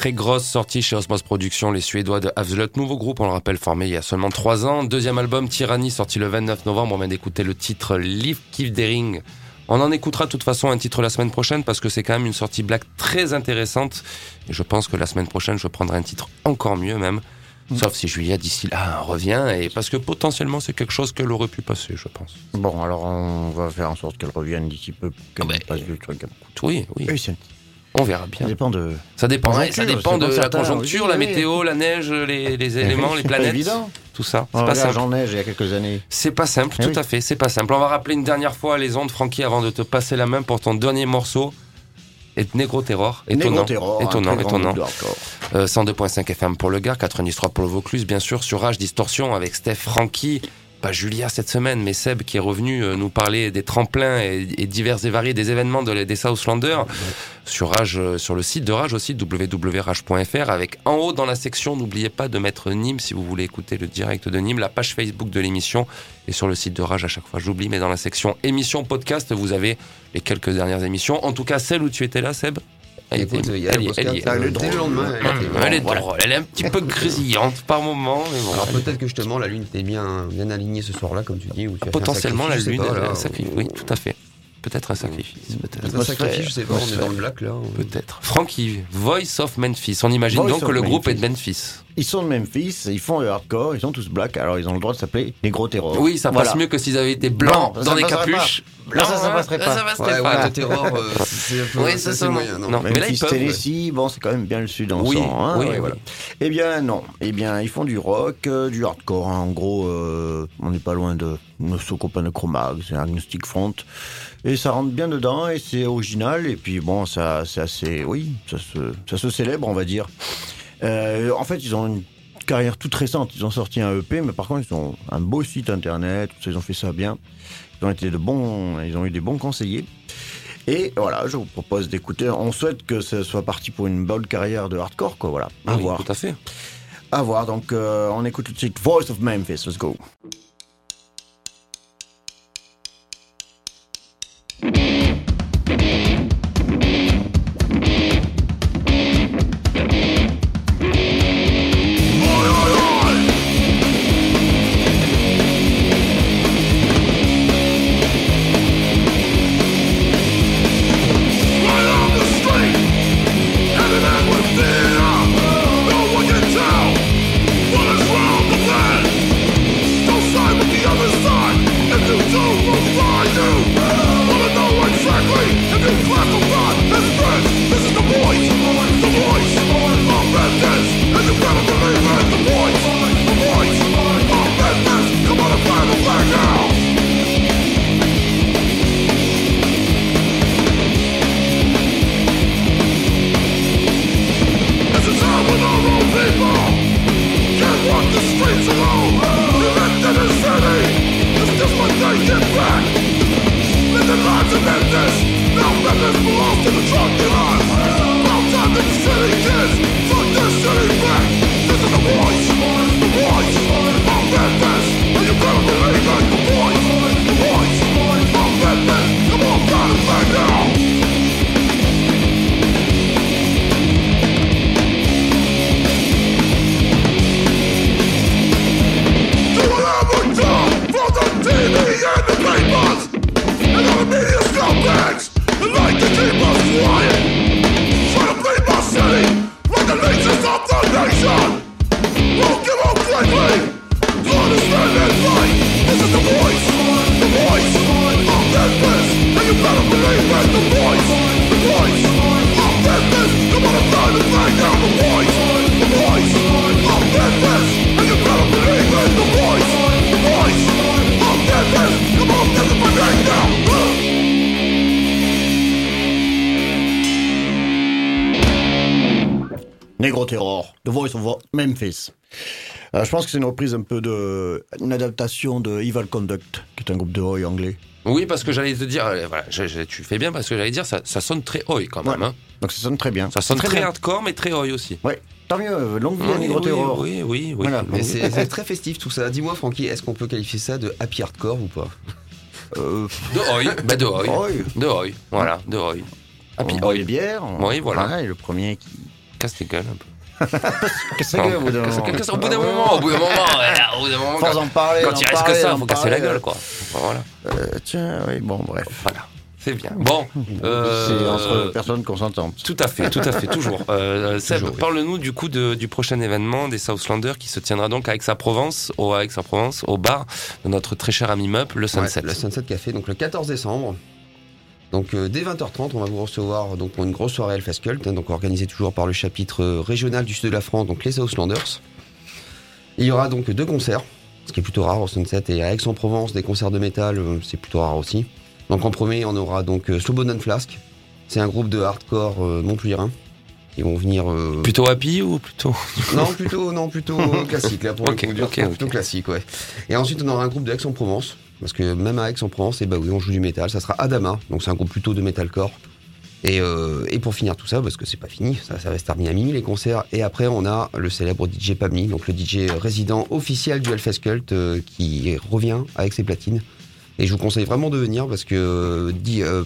Très grosses sorties chez Osmos Productions, les Suédois de Havslut, nouveau groupe, on le rappelle, formé il y a seulement trois ans. Deuxième album, Tyranny, sorti le 29 novembre. On vient d'écouter le titre Live Kiff Dering. On en écoutera de toute façon un titre la semaine prochaine parce que c'est quand même une sortie black très intéressante. Et je pense que la semaine prochaine, je prendrai un titre encore mieux même. Sauf si Julia d'ici là revient et parce que potentiellement c'est quelque chose qu'elle aurait pu passer, je pense. Bon, alors on va faire en sorte qu'elle revienne d'ici peu, qu'elle Ah ben, passe du truc. Oui, oui, Oui, on verra ça bien. dépend de. Ça dépend, ça dépend de la conjoncture, la météo, la neige, les, les éléments, les planètes, évident. tout ça. On C'est pas simple. en neige il y a quelques années. C'est pas simple, Eh tout à fait, c'est pas simple. On va rappeler une dernière fois les ondes, Francky, avant de te passer la main pour ton dernier morceau. Et Negro Terror, étonnant, étonnant, étonnant. Euh, 102.5 FM pour le Gard, 93 pour le Vaucluse, bien sûr, sur Rage Distorsion avec Steph, Francky, Julia cette semaine, mais Seb qui est revenu euh, nous parler des tremplins et, et divers et variés des événements de, des Southlanders sur Rage, euh, sur le site de Rage aussi, www.rage.fr avec en haut dans la section, n'oubliez pas de mettre Nîmes si vous voulez écouter le direct de Nîmes, la page Facebook de l'émission et sur le site de Rage à chaque fois, j'oublie, mais dans la section émission podcast, vous avez les quelques dernières émissions, en tout cas celle où tu étais là, Seb? Elle était- est dès drôle. le lendemain. elle était- elle est drôle, elle est un petit peu grésillante par moment, mais bon. Alors peut-être que justement la lune était bien, bien alignée ce soir-là, comme tu dis. Ou tu potentiellement la lune, sacrifice. Oui, tout à fait. Peut-être un sacrifice, peut-être. Un sacrifice, je sais pas, on est dans le black là. Peut-être. Francky, Voice of Memphis. On imagine Voice donc que le groupe est de Memphis. Ils sont de Memphis, ils font le hardcore, ils sont tous black, alors ils ont le droit de s'appeler les gros terrors. Oui, ça Voilà. passe mieux que s'ils avaient été blancs Blanc, dans ça des capuches. pas. Là, ça, ça hein, passerait là, pas. ça passerait Ouais, pas. ouais, le terror, euh, c'est un peu Oui, c'est c'est assez ça, moyen. Non. non. Mais là, ils peuvent, Tennessee, bon, c'est quand même bien le sud en Oui, sang. Hein, oui, oui. voilà. Eh bien, non. Eh bien, ils font du rock, euh, du hardcore. hein. En gros, euh, on n'est pas loin de nos copains de Chromag, c'est Agnostic Front. Et ça rentre bien dedans et c'est original. Et puis, bon, ça, c'est assez. Oui, ça se, ça se célèbre, on va dire. Euh, en fait, ils ont une carrière toute récente. Ils ont sorti un EP, mais par contre, ils ont un beau site internet. tout ça, Ils ont fait ça bien. Ils ont été de bons. Ils ont eu des bons conseillers. Et voilà, je vous propose d'écouter. On souhaite que ce soit parti pour une bonne carrière de hardcore, quoi. Voilà. À Oui, voir. tout à fait. À voir. Donc, euh, on écoute tout de suite Voice of Memphis. Let's go. Right je pense que c'est une reprise un peu de. une adaptation de Evil Conduct, qui est un groupe de Oi anglais. Oui, parce que j'allais te dire, euh, voilà, je- je- tu fais bien parce que j'allais dire, ça, ça sonne très oi quand même. Ouais. hein. Donc ça sonne très bien. Ça sonne très, hardcore, mais très oi aussi. Ouais, tant mieux, euh, longue vie Oui, oui, oui, oui, oui. Voilà. Mais c'est c'est très festif tout ça. Dis-moi, Francky, est-ce qu'on peut qualifier ça de happy hardcore ou pas? Euh, De oi, bah de oi. Oi. De oi, voilà, de oi. Happy on boit oi. on- Oui, voilà. et le premier qui, casse les gueules un peu. Qu'est-ce que au bout d'un moment Au bout d'un moment, au bout d'un moment, ouais, au bout d'un moment, Faut quand, en parler. quand il reste que ça, faut casser la gueule, quoi. Voilà, Euh, tiens, oui, bon, bref. voilà. C'est bien. Bon, euh, C'est entre personnes consentantes. Tout à fait, tout à fait, toujours. Euh, Toujours, oui. parle-nous du coup de- du prochain événement des Southlanders qui se tiendra donc à Aix-en-Provence, au, à Aix-en-Provence, au bar de notre très cher ami Mup, le Sunset. Ouais, le Sunset Café, donc le 14 décembre. Donc euh, dès 20h30, on va vous recevoir donc, pour une grosse soirée Hellfest Cult, hein, donc organisée toujours par le chapitre euh, régional du sud de la France, donc les Southlanders. Il y aura donc deux concerts, ce qui est plutôt rare au Sunset, et à Aix-en-Provence, des concerts de métal, euh, c'est plutôt rare aussi. Donc en premier, on aura donc Slobodan Flask, c'est un groupe de hardcore montpelliérain. Ils vont venir Plutôt happy ou plutôt non, plutôt, non, plutôt classique, là, pour Ok, le coup, dire, ok, ok. plutôt classique, ouais. Et ensuite, on aura un groupe de Aix-en-Provence, parce que même à Aix-en-Provence, eh ben oui, on joue du métal, ça sera Adama, donc c'est un groupe plutôt de metalcore. Et, euh, et pour finir tout ça, parce que c'est pas fini, ça, va se terminer à minuit les concerts, et après on a le célèbre DJ Pamni, donc le DJ résident officiel du Hellfest Cult, euh, qui revient avec ses platines. Et je vous conseille vraiment de venir, parce que euh, dit euh,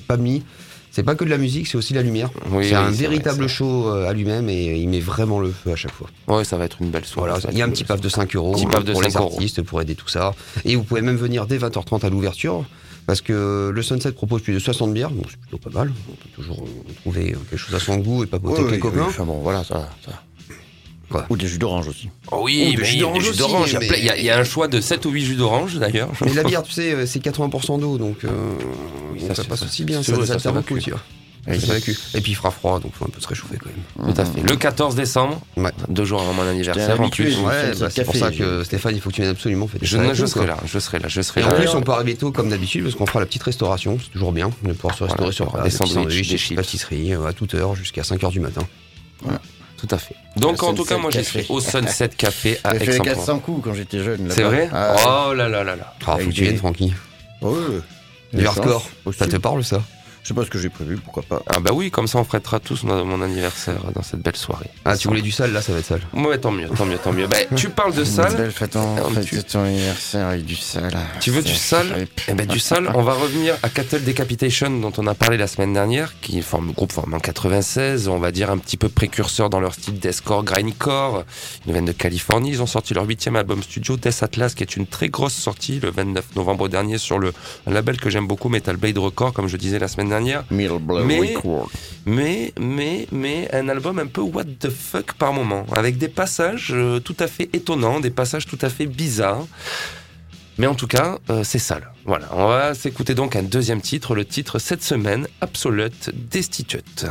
c'est pas que de la musique, c'est aussi la lumière. Oui, c'est oui, un véritable vrai, show euh, à lui-même, et il met vraiment le feu à chaque fois. Ouais, ça va être une belle soirée. Voilà, il y a un petit paf de 5 euros Petit paf de pour les 5 euros. artistes, pour aider tout ça. Et vous pouvez même venir dès 20h30 à l'ouverture, parce que le Sunset propose plus de 60 bières, donc c'est plutôt pas mal. On peut toujours euh, trouver quelque chose à son goût et papoter avec les copains. Enfin bon, voilà, ça. ça. Quoi Ou des jus d'orange aussi. Oh oui, des mais jus il y a d'orange des jus aussi, d'orange. Il y a mais- plein- Il y, a- il y a un choix de 7 ou 8 jus d'orange d'ailleurs. Mais la bière, tu sais, euh, c'est 80% d'eau, donc, euh, Oui, ça, passe ça. aussi bien. Ça, ça, ça, beaucoup, tu vois. Ça. Et puis il fera froid, donc faut un peu se réchauffer quand même. Tout à fait. Le 14 décembre, Ouais. deux jours avant mon anniversaire en plus. Ouais, bah, c'est pour ça que Stéphane, il faut que tu viennes absolument. Je, serai là, je serai là, je serai Et là. en plus, on peut arriver tôt comme d'habitude parce qu'on fera la petite restauration, c'est toujours bien de pouvoir se restaurer Voilà, sur des place, sandwichs, des des chips. pâtisseries euh, à toute heure jusqu'à 5h du matin. Tout à fait. Donc en tout cas, moi Café. serai au Sunset Café à J'ai fait les Aix-en-Provence. 400 coups quand j'étais jeune. C'est vrai Ah, Oh là là là là. Ah, faut que tu viennes, Francky. ouais. Du hardcore, ça te parle ça? Je sais pas ce que j'ai prévu, pourquoi pas. Ah bah oui, comme ça on fêtera tous mon mon anniversaire dans cette belle soirée. Ah, tu voulais du sale, là ça va être sale. Ouais, tant mieux, tant mieux, tant mieux. Bah, tu parles de Une salle. belle fête en Ah, fête tu- de ton anniversaire avec du sale. Tu veux du sale Eh ben du sale, on va revenir à Cattle Decapitation dont on a parlé la semaine dernière, qui forme le groupe formé en 96, on va dire un petit peu précurseur dans leur style deathcore, grindcore. Ils viennent de Californie, ils ont sorti leur huitième album studio, Death Atlas, qui est une très grosse sortie le 29 novembre dernier sur le un label que j'aime beaucoup, Metal Blade Record, comme je disais la semaine dernière. Middleblow Mais-. Mais, mais, mais un album un peu what the fuck par moment, avec des passages euh, tout à fait étonnants, des passages tout à fait bizarres. Mais en tout cas, euh, c'est sale. Voilà, on va s'écouter donc un deuxième titre, le titre cette semaine, Absolute Destitute.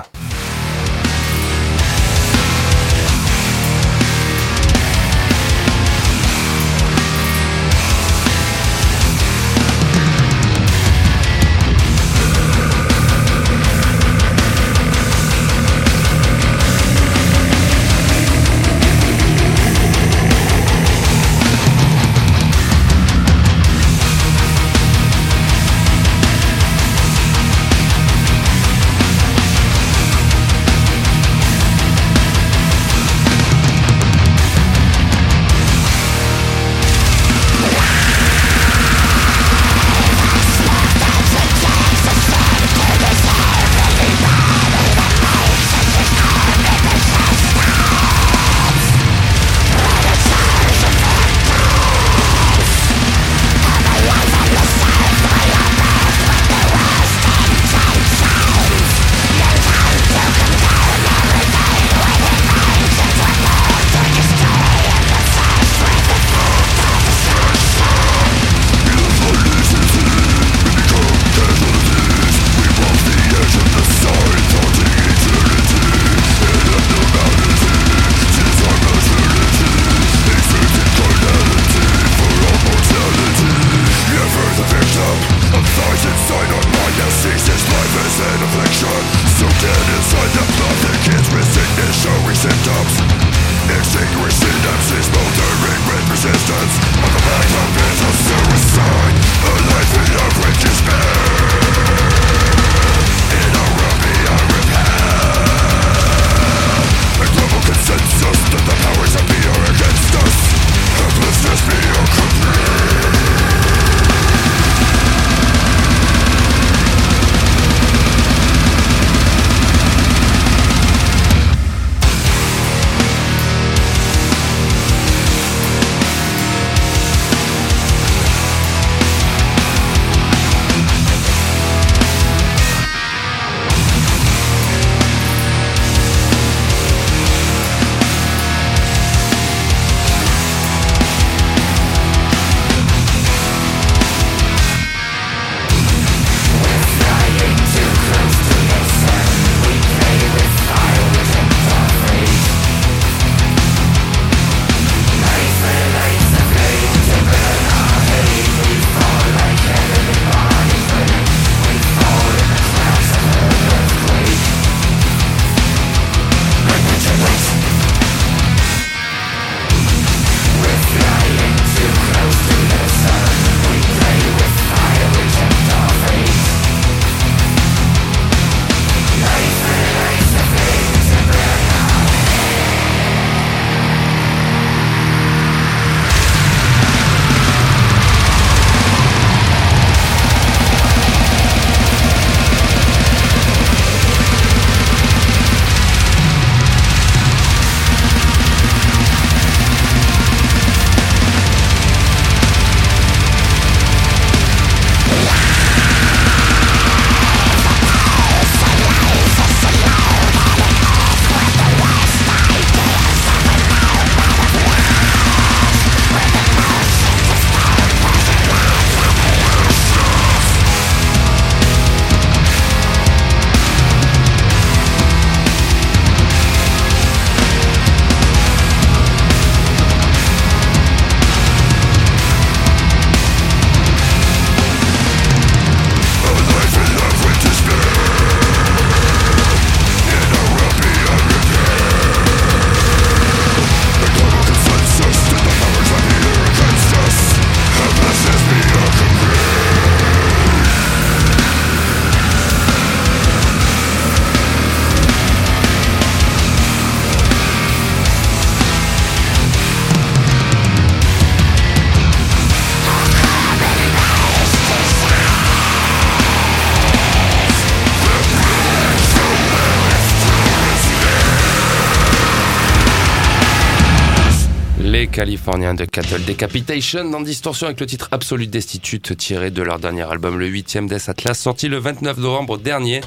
Les Californiens de Cattle Decapitation dans Distorsion avec le titre Absolute Destitute tiré de leur dernier album, le 8ème Death Atlas, sorti le 29 novembre dernier.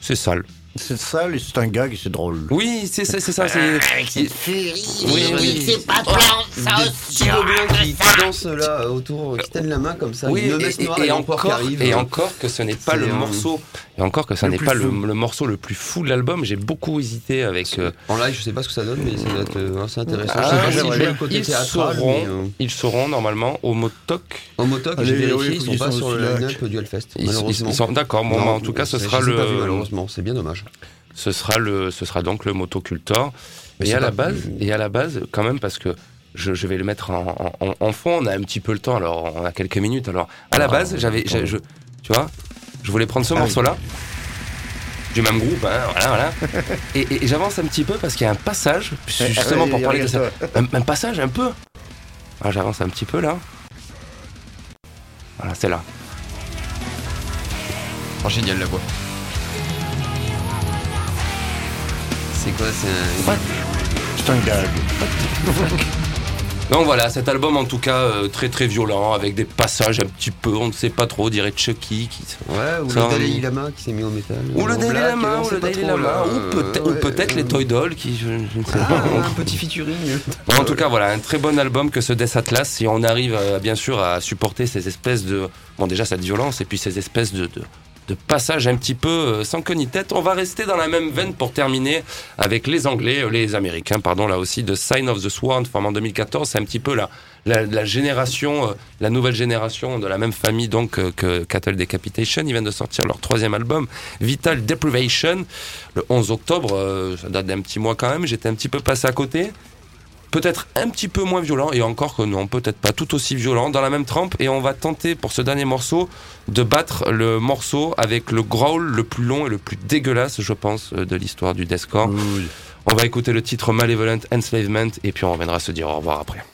C'est sale. C'est sale et c'est un gag et c'est drôle. Oui, c'est ça, c'est ça. c'est- Oui, oui. dis que c'est pas plan, ça aussi. Gobelins qui, qui dansent là autour, qui tiennent la main comme ça. Oui, une et, noire qui encore, arrive. et encore que ce n'est pas le morceau, et encore que ce Le n'est plus pas le, morceau le plus fou de l'album. J'ai beaucoup hésité avec. euh, En live, je sais pas ce que ça donne, mais ça doit être euh, assez intéressant. Ah, je sais pas si j'aimerais je joue bien. le côté ils théâtral, seront, mais, euh, ils seront normalement au Motoc. en motoc, j'ai vérifié, ils sont pas sont sur au le line-up du Hellfest, Ils, malheureusement. d'accord. Bon, en tout cas, ce sera le. malheureusement, c'est bien dommage. ce sera le, ce sera donc le motocultor. Mais Et à la base, et à la base, quand même, parce que je, je vais le mettre en, en- en fond. On a un petit peu le temps, alors on a quelques minutes. Alors, à la Ah, base, j'avais, je, tu vois, je voulais prendre ce Ah oui. morceau-là. Du même groupe, hein, voilà, voilà. et et- et j'avance un petit peu parce qu'il y a un passage, justement Ah, pour oui, parler de ça. Un, un passage un peu. Alors, j'avance un petit peu là. Voilà, c'est là. Oh, génial la voix. C'est quoi C'est un. C'est un gag. Donc voilà, cet album en tout cas euh, très très violent, avec des passages un petit peu, on ne sait pas trop, on dirait Chucky. Qui... Ouais, ou Ça, le Dalai Lama qui s'est mis au métal. Ou le Dalai Lama, ou le Dalai Lama, ou peut-être ouais, les Toy Dolls qui, je, je ne sais Ah, pas. un petit featuring. En tout cas, voilà, un très bon album que ce Death Atlas. Si on arrive euh, bien sûr à supporter ces espèces de. Bon, déjà cette violence et puis ces espèces de. de de passages un petit peu euh, sans queue ni tête. On va rester dans la même veine pour terminer avec les Anglais, euh, les Américains, pardon, là aussi, de Sign of the Sworn, formé en 2014. C'est un petit peu la, la, la génération, euh, la nouvelle génération de la même famille donc que Cattle Decapitation. Ils viennent de sortir leur troisième album, Vital Deprivation, le 11 octobre. ça date d'un petit mois quand même. J'étais un petit peu passé à côté peut-être un petit peu moins violent, et encore que non, peut-être pas tout aussi violent, dans la même trempe, et on va tenter pour ce dernier morceau de battre le morceau avec le growl le plus long et le plus dégueulasse, je pense, euh, de l'histoire du deathcore. On va écouter le titre Malevolent Enslavement, et puis on reviendra se dire au revoir après.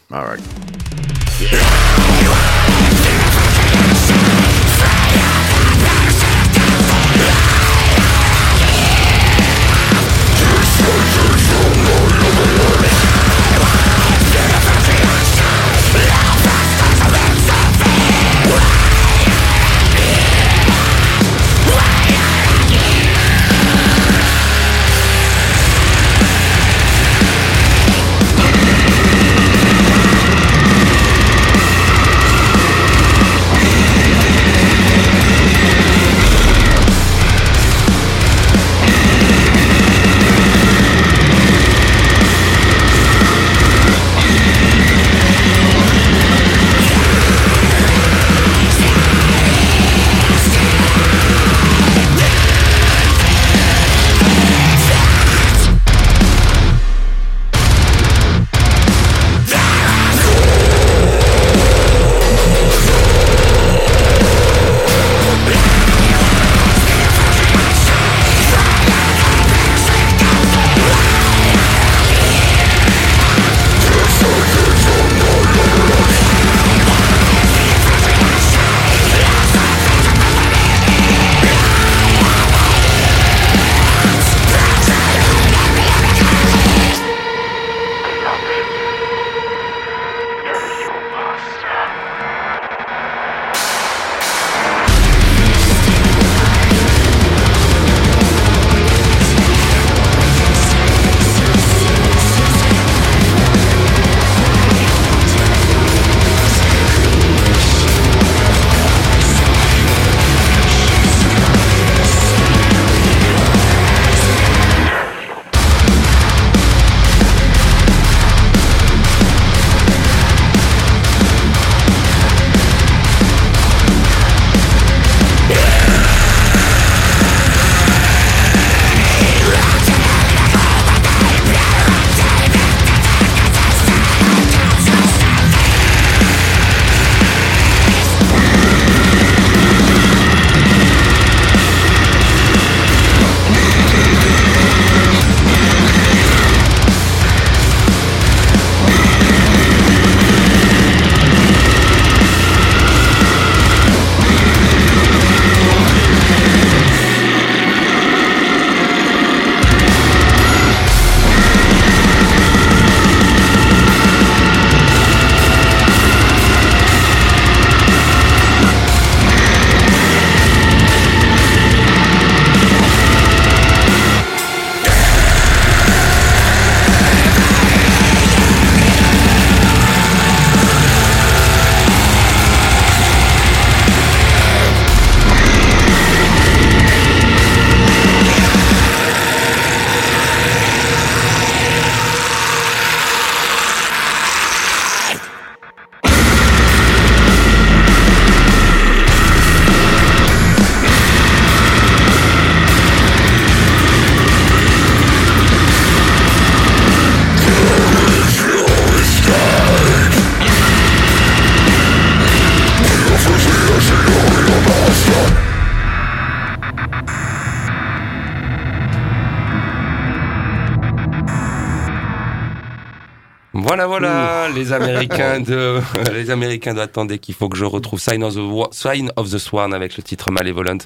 Les Américains de, les Américains de attendez qu'il faut que je retrouve Sign of the, Wa- Sign of the Swan avec le titre Malevolent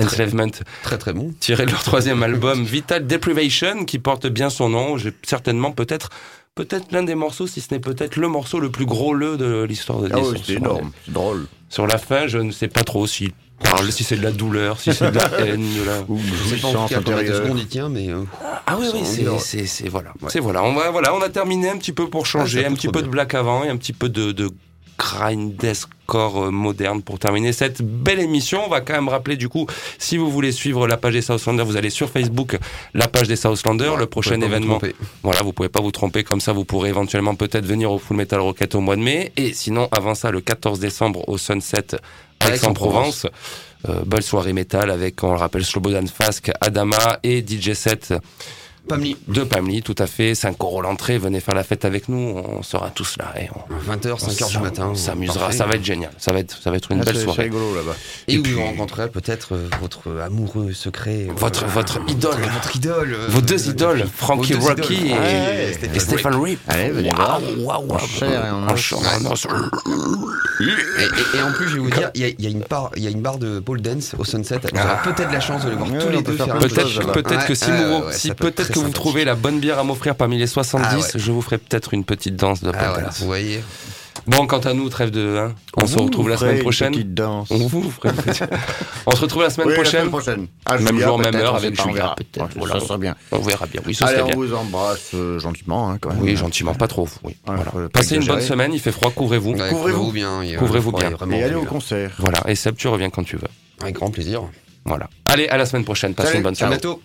Enslavement, Très très bon. tiré de leur troisième album Vital Deprivation, qui porte bien son nom. J'ai certainement peut-être, peut-être l'un des morceaux, si ce n'est peut-être le morceau le plus gros le de l'histoire de Ah sur- c'est énorme, c'est drôle. Sur la fin, je ne sais pas trop s'il parle, si c'est de la douleur, si c'est de la haine, de la... Ou Je sais pas en secondes il tient, mais euh, Ah oui, oui, on c'est, dira. c'est, c'est, voilà. Ouais. C'est voilà. On va, voilà, on a terminé un petit peu pour changer, Ah, un petit peu bien. de black avant et un petit peu de, de grindescore euh, moderne pour terminer cette belle émission. On va quand même rappeler du coup, si vous voulez suivre la page des Southlanders, vous allez sur Facebook, la page des Southlanders, le prochain événement. Voilà, vous pouvez pas vous tromper comme ça, vous pourrez éventuellement peut-être venir au Full Metal Rocket au mois de mai. Et sinon, avant ça, le 14 décembre au Sunset Aix-en-Provence. Euh, belle soirée métal avec, on le rappelle, Slobodan Fask, Adama et DJ 7 Pamli. de Pamli, tout à fait. 5 euros l'entrée, venez faire la fête avec nous, on sera tous là et on, 20h, on 5h du matin. On s'amusera, ça va être génial. Ça va être, ça va être une Ah, belle soirée. rigolo là-bas. Et, Et où puis- vous rencontrerez peut-être euh, votre amoureux secret. euh, Votre, votre idole. Votre idole. euh, Vos deux idoles, Frankie deux Rocky idoles. et, Ouais, et Stephen Rip. Allez, venez voir. Waouh, waouh, En chair et en plus, je vais vous dire, il y a, il y a une part, il y a une barre de pole dance au Sunset. Vous aurez peut-être la chance de les voir tous les deux faire Peut-être, que si, vous, peut-être que vous trouvez la bonne bière à m'offrir parmi les 70, Ah ouais. je vous ferai peut-être une petite danse de Ah, dance. vous voyez. Bon, quant à nous, trêve de, hein, on se Vous retrouve la semaine une prochaine. Petite danse. On vous fera une petite- On se retrouve la semaine Oui, la prochaine. semaine prochaine. Même jour, même heure avec Julia, verra. peut-être. Ouais, Voilà. Ça sera bien. On verra bien. Oui, Allez, on bien. vous embrasse euh, gentiment, hein, quand même. Oui, gentiment, pas trop. Oui. Ouais, Voilà. Passez une bonne semaine, il fait froid, couvrez-vous. Ouais, Couvrez-vous. bien. il y a- Couvrez-vous ouais, bien. Et allez au concert. Voilà. Et Seb, tu reviens quand tu veux. Avec grand plaisir. Voilà. Allez, à la semaine prochaine. Passez une bonne À soirée. bientôt.